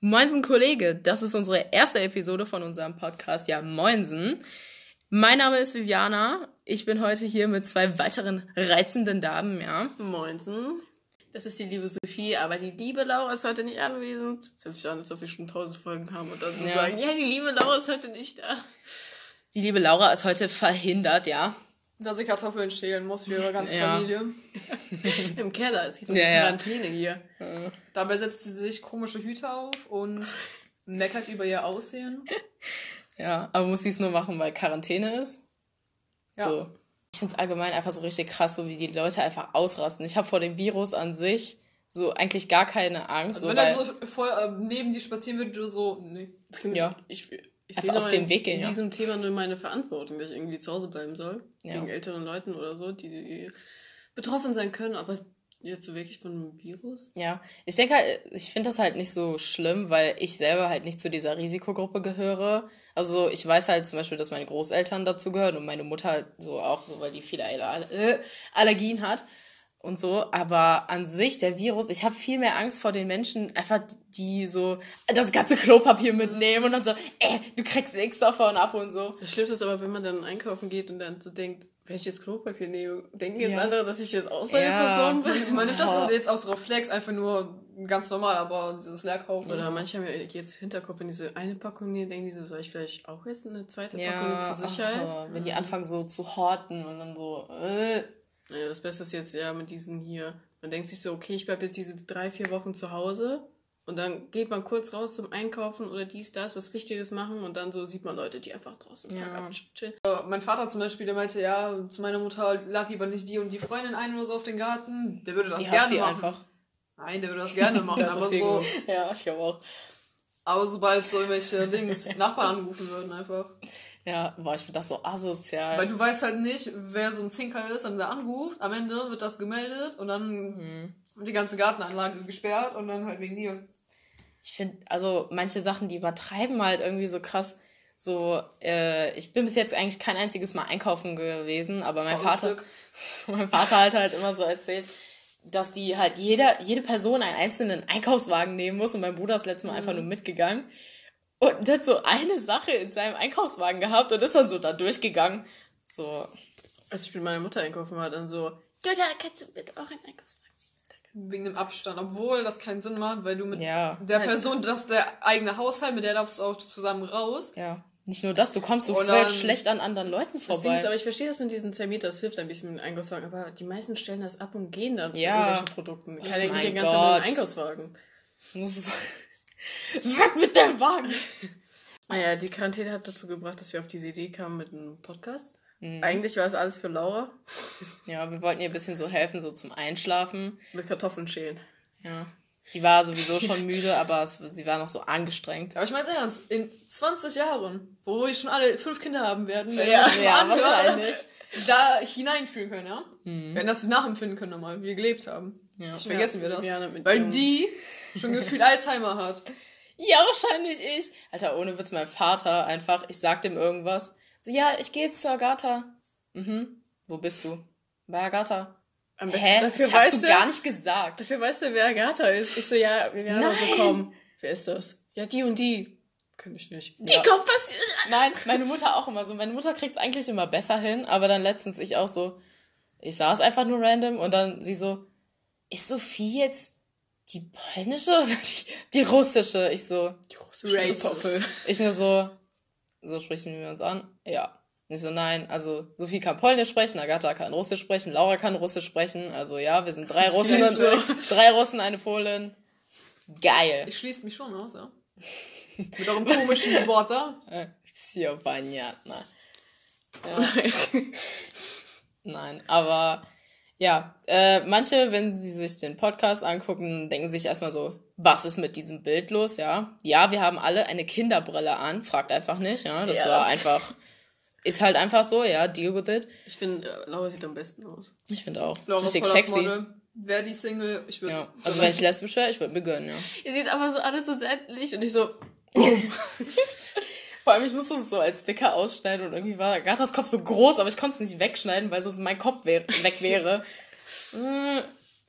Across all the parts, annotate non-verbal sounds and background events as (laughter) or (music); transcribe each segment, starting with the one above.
Moinsen Kollege, das ist unsere erste Episode von unserem Podcast, ja Moinsen. Mein Name ist Viviana. Ich bin heute hier mit zwei weiteren reizenden Damen, ja. Moinsen. Das ist die liebe Sophie, aber die liebe Laura ist heute nicht anwesend. Das hört sich an, als ob wir schon tausend Folgen haben und dann ja. sagen, ja, die liebe Laura ist heute nicht da. Die liebe Laura ist heute verhindert, ja. Dass ich Kartoffeln schälen muss für ihre ganze (laughs) ja. Familie. (laughs) Im Keller, es geht um ja, die Quarantäne hier. Ja. Dabei setzt sie sich komische Hüte auf und meckert über ihr Aussehen. Ja, aber muss sie es nur machen, weil Quarantäne ist? Ja. So. Ich finde es allgemein einfach so richtig krass, so wie die Leute einfach ausrasten. Ich habe vor dem Virus an sich so eigentlich gar keine Angst. Also so, wenn er so voll äh, neben dir spazieren würde, du so, nee. Ja. Ich, ich sehe aus dem Weg gehen, in ja. diesem Thema nur meine Verantwortung, dass ich irgendwie zu Hause bleiben soll. Ja. Gegen älteren Leuten oder so, die betroffen sein können, aber jetzt wirklich von einem Virus? Ja, ich denke halt, ich finde das halt nicht so schlimm, weil ich selber halt nicht zu dieser Risikogruppe gehöre. Also ich weiß halt zum Beispiel, dass meine Großeltern dazu gehören und meine Mutter halt so auch, so weil die viele Allergien hat und so. Aber an sich, der Virus, ich habe viel mehr Angst vor den Menschen, einfach die so das ganze Klopapier mitnehmen und dann so, äh, du kriegst nichts davon ab und so. Das Schlimmste ist aber, wenn man dann einkaufen geht und dann so denkt, wenn ich jetzt Klopapier nehme, denken jetzt ja. andere, dass ich jetzt auch so eine ja. Person bin. Ich meine, das ist jetzt aus Reflex einfach nur ganz normal, aber dieses Leerkaufen. Oder manche haben ja jetzt Hinterkopf, wenn diese eine Packung nehmen, denken die so, soll ich vielleicht auch jetzt eine zweite ja, Packung zur Sicherheit? Ach, wenn die anfangen so zu horten und dann so, äh, naja, das Beste ist jetzt ja mit diesen hier. Man denkt sich so, okay, ich bleibe jetzt diese drei, vier Wochen zu Hause. Und dann geht man kurz raus zum Einkaufen oder dies, das, was Wichtiges machen und dann so sieht man Leute, die einfach draußen ja. chillen. Mein Vater zum Beispiel, der meinte, ja, zu meiner Mutter, lad lieber nicht die und die Freundin ein oder so auf den Garten. Der würde das die gerne machen. Einfach. Nein, der würde das gerne machen, (laughs) aber so. Ja, ich glaube auch. Aber sobald so irgendwelche Dings, Nachbarn anrufen würden einfach. Ja, boah, ich finde das so asozial. Weil du weißt halt nicht, wer so ein Zinker ist, dann der anruft, am Ende wird das gemeldet und dann mhm. wird die ganze Gartenanlage gesperrt und dann halt wegen dir. Ich finde, also manche Sachen, die übertreiben halt irgendwie so krass. So, äh, ich bin bis jetzt eigentlich kein einziges Mal einkaufen gewesen, aber mein Vater, (laughs) mein Vater hat halt immer so erzählt, dass die halt jeder, jede Person einen einzelnen Einkaufswagen nehmen muss und mein Bruder ist letztes Mal mhm. einfach nur mitgegangen und hat so eine Sache in seinem Einkaufswagen gehabt und ist dann so da durchgegangen. So. Als ich mit meiner Mutter einkaufen war, dann so, da kannst du bitte auch einen Einkaufswagen. Wegen dem Abstand, obwohl das keinen Sinn macht, weil du mit ja. der Person, das ist der eigene Haushalt, mit der darfst du auch zusammen raus. Ja. Nicht nur das, du kommst so voll schlecht an anderen Leuten vorbei. Ist, aber ich verstehe das mit diesen 10 Meter, das hilft ein bisschen mit dem Einkaufswagen, aber die meisten stellen das ab und gehen dann zu ja. irgendwelchen Produkten. Keiner oh geht den ganzen Einkaufswagen. Muss Weg mit dem Wagen! Naja, die Quarantäne hat dazu gebracht, dass wir auf diese Idee kamen mit einem Podcast. Mhm. Eigentlich war es alles für Laura. Ja, wir wollten ihr ein bisschen so helfen, so zum Einschlafen. Mit Kartoffeln schälen. Ja. Die war sowieso schon müde, aber es, sie war noch so angestrengt. Aber ich meine ernst, in 20 Jahren, wo wir schon alle fünf Kinder haben werden, werden ja, wir ja, wahrscheinlich. da hineinfühlen können, ja? Mhm. Werden das nachempfinden können nochmal, wie wir gelebt haben. Ja. Ich vergessen ja, wir das. Weil die schon gefühlt Alzheimer hat. Ja, wahrscheinlich ich. Alter, ohne Witz, mein Vater einfach, ich sag dem irgendwas. So, ja, ich gehe jetzt zu Agatha. Mhm. Wo bist du? Bei Agatha. Am besten, Hä? Dafür das hast du gar nicht gesagt. Dafür weißt du, wer Agatha ist. Ich so, ja, wir werden also kommen. Wer ist das? Ja, die und die. Kenn ich nicht. Die ja. kommt passiert. Nein, meine Mutter auch immer so. Meine Mutter kriegt's eigentlich immer besser hin, aber dann letztens ich auch so, ich saß einfach nur random und dann sie so, ist Sophie jetzt die polnische oder die, die russische? Ich so, die russische Racist. Kartoffel. Ich nur so, so sprechen wir uns an? Ja. Ich so, nein, also Sophie kann Polnisch sprechen, Agatha kann Russisch sprechen, Laura kann Russisch sprechen. Also ja, wir sind drei Russen und so. drei Russen, eine Polin. Geil. Ich schließe mich schon aus, ja. (laughs) Mit eurem komischen Wort da. Ja. (laughs) Nein, aber ja, äh, manche, wenn sie sich den Podcast angucken, denken sich erstmal so, was ist mit diesem Bild los, ja? Ja, wir haben alle eine Kinderbrille an, fragt einfach nicht, ja? Das ja. war einfach, ist halt einfach so, ja, deal with it. Ich finde, äh, Laura sieht am besten aus. Ich finde auch. Laura Richtig sexy. Wer die Single, ich würde. Ja. (laughs) Also wenn ich lesbisch wäre, ich würde mir gönnen, ja. Ihr seht aber so alles so sämtlich und ich so. (laughs) Vor allem, ich musste es so als Sticker ausschneiden und irgendwie war Gatas Kopf so groß, aber ich konnte es nicht wegschneiden, weil sonst mein Kopf wär (laughs) weg wäre. Mm,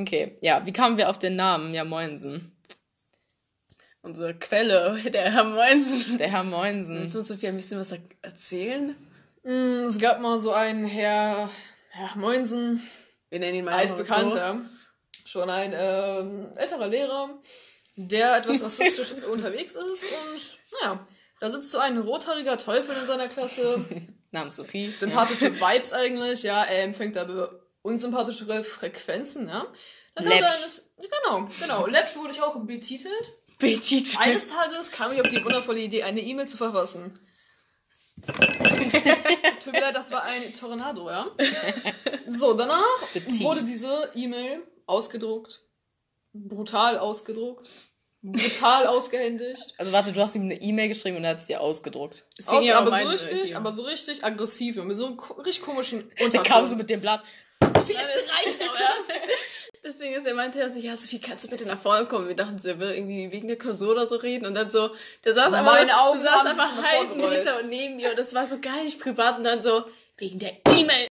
okay, ja, wie kamen wir auf den Namen? Ja, Moinsen. unsere Quelle, der Herr Moinsen. Der Herr Moinsen. Willst du uns, Sophia, ein bisschen was erzählen? Mm, es gab mal so einen Herr, Herr Moinsen. Wir nennen ihn mal altbekannter. So. Schon ein ähm, älterer Lehrer, der etwas (laughs) rassistisch unterwegs ist und, naja, da sitzt so ein rothaariger Teufel in seiner Klasse. (laughs) Namens Sophie. Sympathische ja. Vibes eigentlich, ja. Er empfängt aber unsympathischere Frequenzen, ja. Dann Läppsch. Genau, genau. Läppsch wurde ich auch betitelt. Betitelt. Eines Tages kam ich auf die wundervolle Idee, eine E-Mail zu verfassen. (laughs) Tut mir leid, das war ein Tornado, ja? So, danach wurde diese E-Mail ausgedruckt. Brutal ausgedruckt brutal ausgehändigt. Also warte, du hast ihm eine E-Mail geschrieben und er hat es dir ausgedruckt. Es ging Aus, ja aber so richtig, aber so richtig aggressiv mit so einem richtig komischen Unterton. (laughs) Der kam so mit dem Blatt. So viel ist reicht ja? (laughs) Das Ding ist, er meinte ja so, ja, Sophie, kannst du bitte nach vorne kommen? Wir dachten so, er will irgendwie wegen der Klausur oder so reden. Und dann so, der saß einfach, Meine Augen saß einfach halb hinter und neben mir. Und das war so gar nicht privat. Und dann so, wegen der E-Mail.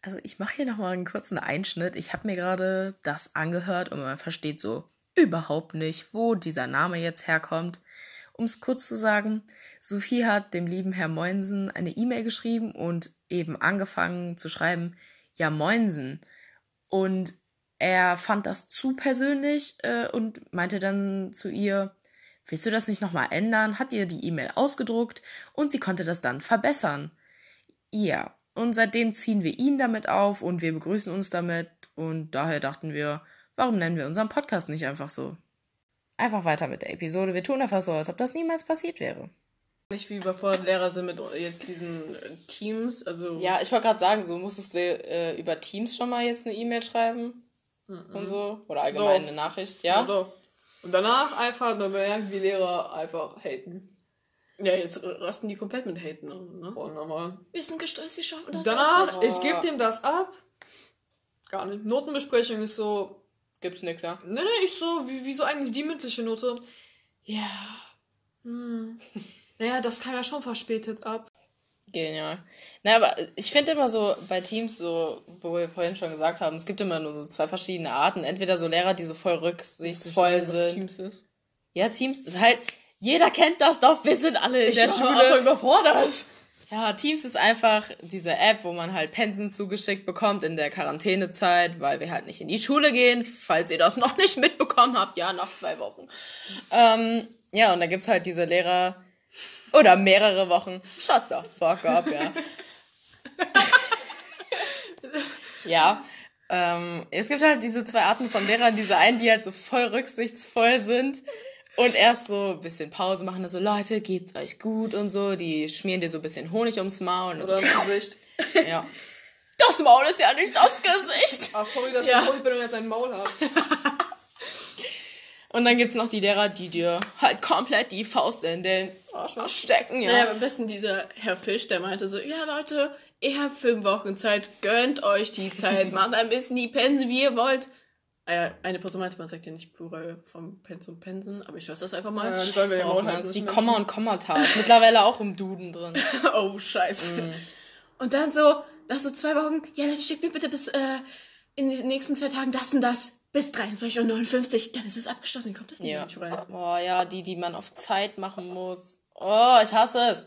Also ich mache hier nochmal einen kurzen Einschnitt. Ich habe mir gerade das angehört und man versteht so überhaupt nicht, wo dieser Name jetzt herkommt. Um es kurz zu sagen, Sophie hat dem lieben Herr Moinsen eine E-Mail geschrieben und eben angefangen zu schreiben, ja Moinsen. Und er fand das zu persönlich äh, und meinte dann zu ihr, willst du das nicht nochmal ändern? Hat ihr die E-Mail ausgedruckt und sie konnte das dann verbessern. Ja, und seitdem ziehen wir ihn damit auf und wir begrüßen uns damit und daher dachten wir, Warum nennen wir unseren Podcast nicht einfach so? Einfach weiter mit der Episode. Wir tun einfach so, als ob das niemals passiert wäre. Nicht wie überfordert Lehrer sind mit jetzt diesen äh, Teams. Also ja, ich wollte gerade sagen, so musstest du äh, über Teams schon mal jetzt eine E-Mail schreiben mhm. und so. Oder allgemein so. eine Nachricht, ja? ja und danach einfach nur merken, wie Lehrer einfach haten. Ja, jetzt rasten die komplett mit Haten ne? Oh, nochmal. Wir sind gestresst, sie schaffen das. Danach, ich gebe dem das ab. Gar nicht. Notenbesprechung ist so, Gibt's nix, ja? Nee, nee, ich so, wie, wieso eigentlich die mündliche Note? Ja. Hm. naja, das kam ja schon verspätet ab. Genial. Naja, aber ich finde immer so bei Teams, so, wo wir vorhin schon gesagt haben, es gibt immer nur so zwei verschiedene Arten. Entweder so Lehrer, die so voll rücksichtsvoll sind. Was Teams ist. Ja, Teams ist halt, jeder kennt das doch, wir sind alle in ich der Schule. Aber überfordert. Ja, Teams ist einfach diese App, wo man halt Pensen zugeschickt bekommt in der Quarantänezeit, weil wir halt nicht in die Schule gehen, falls ihr das (laughs) noch nicht mitbekommen habt, ja, nach zwei Wochen. Ähm, ja, und da gibt's halt diese Lehrer oder mehrere Wochen. Shut the fuck up, ja. (laughs) ja. Ähm, es gibt halt diese zwei Arten von Lehrern, diese einen, die halt so voll rücksichtsvoll sind und erst so ein bisschen Pause machen, so, Leute, geht's euch gut und so. Die schmieren dir so ein bisschen Honig ums Maul. Und Oder so. Gesicht. (laughs) Ja. Das Maul ist ja nicht das Gesicht. Ah, sorry, dass ja. ich Hund bin und jetzt ein Maul habe. (laughs) und dann gibt's noch die Lehrer, die dir halt komplett die Faust in den Arsch stecken, ja. Naja, am besten dieser Herr Fisch, der meinte so, ja Leute, ihr habt fünf Wochen Zeit, gönnt euch die Zeit, (laughs) macht ein bisschen die Pense, wie ihr wollt. Ah eine Person meinte, man sagt ja nicht Plural vom Pensum Pensen, aber ich lasse das einfach mal. Ja, sollen wir ja auch halt Die Komma und Kommata ist mittlerweile auch im Duden drin. (laughs) oh, scheiße. Mm. Und dann so, nach so zwei Wochen, ja, dann schickt mir bitte bis äh, in den nächsten zwei Tagen das und das. Bis 23.59 Uhr, dann ist es abgeschlossen, kommt das nicht ja. mehr rein. Oh ja, die, die man auf Zeit machen muss. Oh, ich hasse es.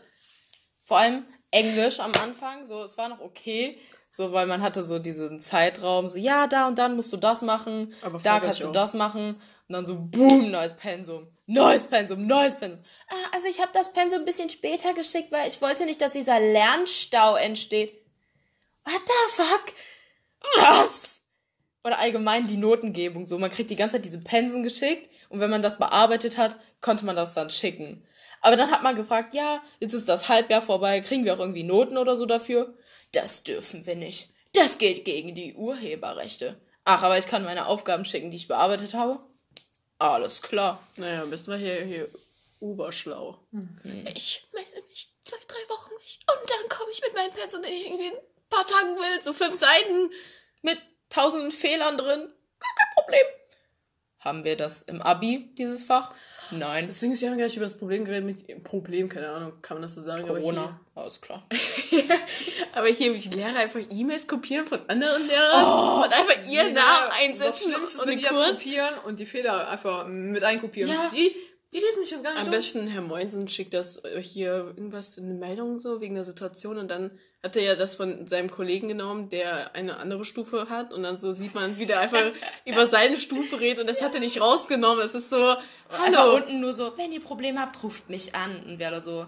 Vor allem Englisch am Anfang, so, es war noch okay. So, weil man hatte so diesen Zeitraum, so, ja, da und dann musst du das machen, Aber da kannst du auch. das machen. Und dann so, boom, neues Pensum. Neues Pensum, neues Pensum. Ah, also ich habe das Pensum ein bisschen später geschickt, weil ich wollte nicht, dass dieser Lernstau entsteht. What the fuck? Was? Oder allgemein die Notengebung. So, man kriegt die ganze Zeit diese Pensen geschickt und wenn man das bearbeitet hat, konnte man das dann schicken. Aber dann hat man gefragt, ja, jetzt ist das Halbjahr vorbei, kriegen wir auch irgendwie Noten oder so dafür? Das dürfen wir nicht. Das geht gegen die Urheberrechte. Ach, aber ich kann meine Aufgaben schicken, die ich bearbeitet habe. Alles klar. Naja, bist du hier, hier oberschlau. Mhm. Ich melde mich zwei, drei Wochen nicht. Und dann komme ich mit meinem Pensum, den ich irgendwie ein paar Tagen will. So fünf Seiten mit tausenden Fehlern drin. Gar kein Problem. Haben wir das im Abi, dieses Fach? Nein. Deswegen, wir haben gar nicht über das Problem geredet mit Problem, keine Ahnung, kann man das so sagen? Corona, alles klar. (laughs) aber hier die Lehrer einfach E-Mails kopieren von anderen Lehrern oh, und einfach ihren Namen einsetzen. Das ist, wenn die das kopieren und die Fehler einfach mit einkopieren. Ja. Die, Die lesen sich das gar nicht Am durch. besten Herr Moinsen schickt das äh, hier irgendwas, eine Meldung so wegen der Situation und dann hat er ja das von seinem Kollegen genommen, der eine andere Stufe hat und dann so sieht man, wie der einfach (laughs) über seine Stufe redet und das hat er nicht rausgenommen. Es ist so, hallo. Einfach unten nur so, wenn ihr Probleme habt, ruft mich an und wäre so,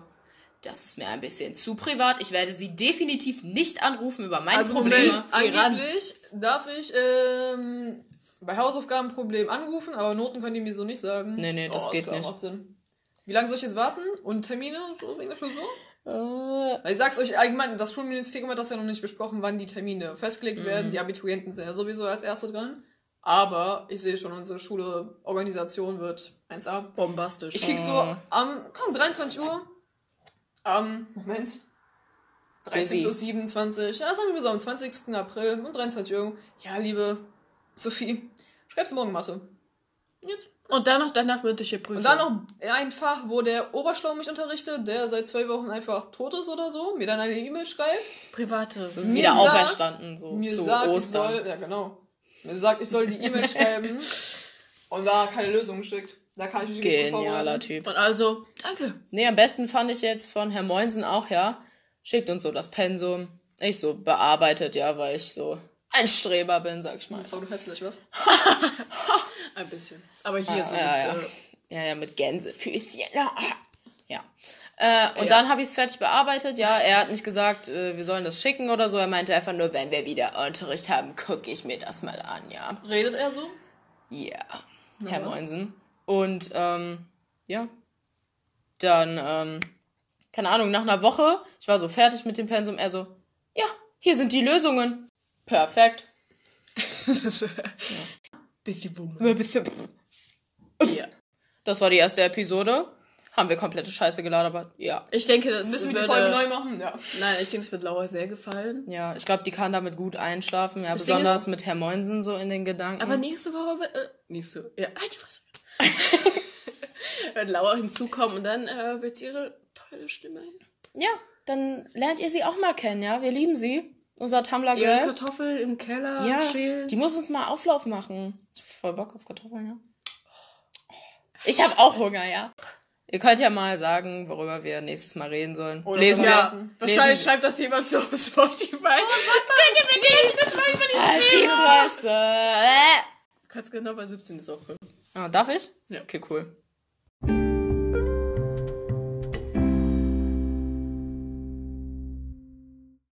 das ist mir ein bisschen zu privat. Ich werde sie definitiv nicht anrufen über meine also Probleme. Moment, angeblich darf ich ähm, bei Hausaufgaben Problem anrufen, aber Noten können die mir so nicht sagen. Nee, nee, das oh, geht klar, nicht. Macht Sinn. Wie lange soll ich jetzt warten? Und Termine so wegen der Klausur? Äh. Ich sag's euch allgemein, das Schulministerium hat das ja noch nicht besprochen, wann die Termine festgelegt mhm. werden. Die Abiturienten sind ja sowieso als Erste dran. Aber ich sehe schon, unsere Schule, Organisation wird 1A. Bombastisch. Ich krieg so oh. am, komm, 23 Uhr. Am, Moment. 13 plus 27. Ja, sagen wir so am 20. April um 23 Uhr. Ja, liebe Sophie, schreibst du morgen Mathe. Jetzt. Und dann noch danach mündliche Prüfung. Und dann noch ein Fach, wo der Oberschlau mich unterrichtet, der seit zwei Wochen einfach tot ist oder so, mir dann eine E-Mail schreibt. Private. Das ist mir wieder sagt, auferstanden, so mir zu sagt, Ostern. Ich soll, ja, genau. Mir sagt, ich soll die E-Mail (laughs) schreiben und da keine Lösung schickt. Da kann ich mich Genialer Typ. Und also, danke. Nee, am besten fand ich jetzt von Herrn Moinsen auch, ja. Schickt uns so das Pensum. Ich so bearbeitet, ja, weil ich so ein Streber bin, sag ich mal. So du hässlich, was? (laughs) ein bisschen. Aber hier ah, so ja, mit, ja. Äh, ja, ja, mit Gänsefüßchen. (laughs) Ja. Äh, und ja. dann habe ich es fertig bearbeitet. Ja, er hat nicht gesagt, äh, wir sollen das schicken oder so. Er meinte einfach nur, wenn wir wieder Unterricht haben, gucke ich mir das mal an, ja. Redet er so? Ja, Herr Moinsen. Und ähm, ja, dann, ähm, keine Ahnung, nach einer Woche, ich war so fertig mit dem Pensum, er so, ja, hier sind die Lösungen. Perfekt. ja. Das war die erste Episode. Haben wir komplette Scheiße gelabert, ja. Ich denke, das müssen wir die Folge neu machen. Ja. Nein, ich denke, es wird Laura sehr gefallen. Ja, ich glaube, die kann damit gut einschlafen. Ja, das besonders ist, mit Herr Moinsen so in den Gedanken. Aber nächste Woche wird, äh, nächste, ja, halt die Fresse. (laughs) wird Laura hinzukommen und dann äh, wird sie ihre tolle Stimme. Ja, dann lernt ihr sie auch mal kennen, ja. Wir lieben sie. Unser Tumblr Girl. Ihre Kartoffel im Keller ja, schälen. Die muss uns mal Auflauf machen. Ich hab voll Bock auf Kartoffeln, ja. Ich habe auch Hunger, ja. Ihr könnt ja mal sagen, worüber wir nächstes Mal reden sollen. Oder lesen wir. Ja, wahrscheinlich schreibt das jemand so auf Spotify. Oh, Könnt ihr mit denen mal über die halt die Fresse. Du kannst genau bei 17 ist aufhören. Ah, darf ich? Ja. Okay, cool.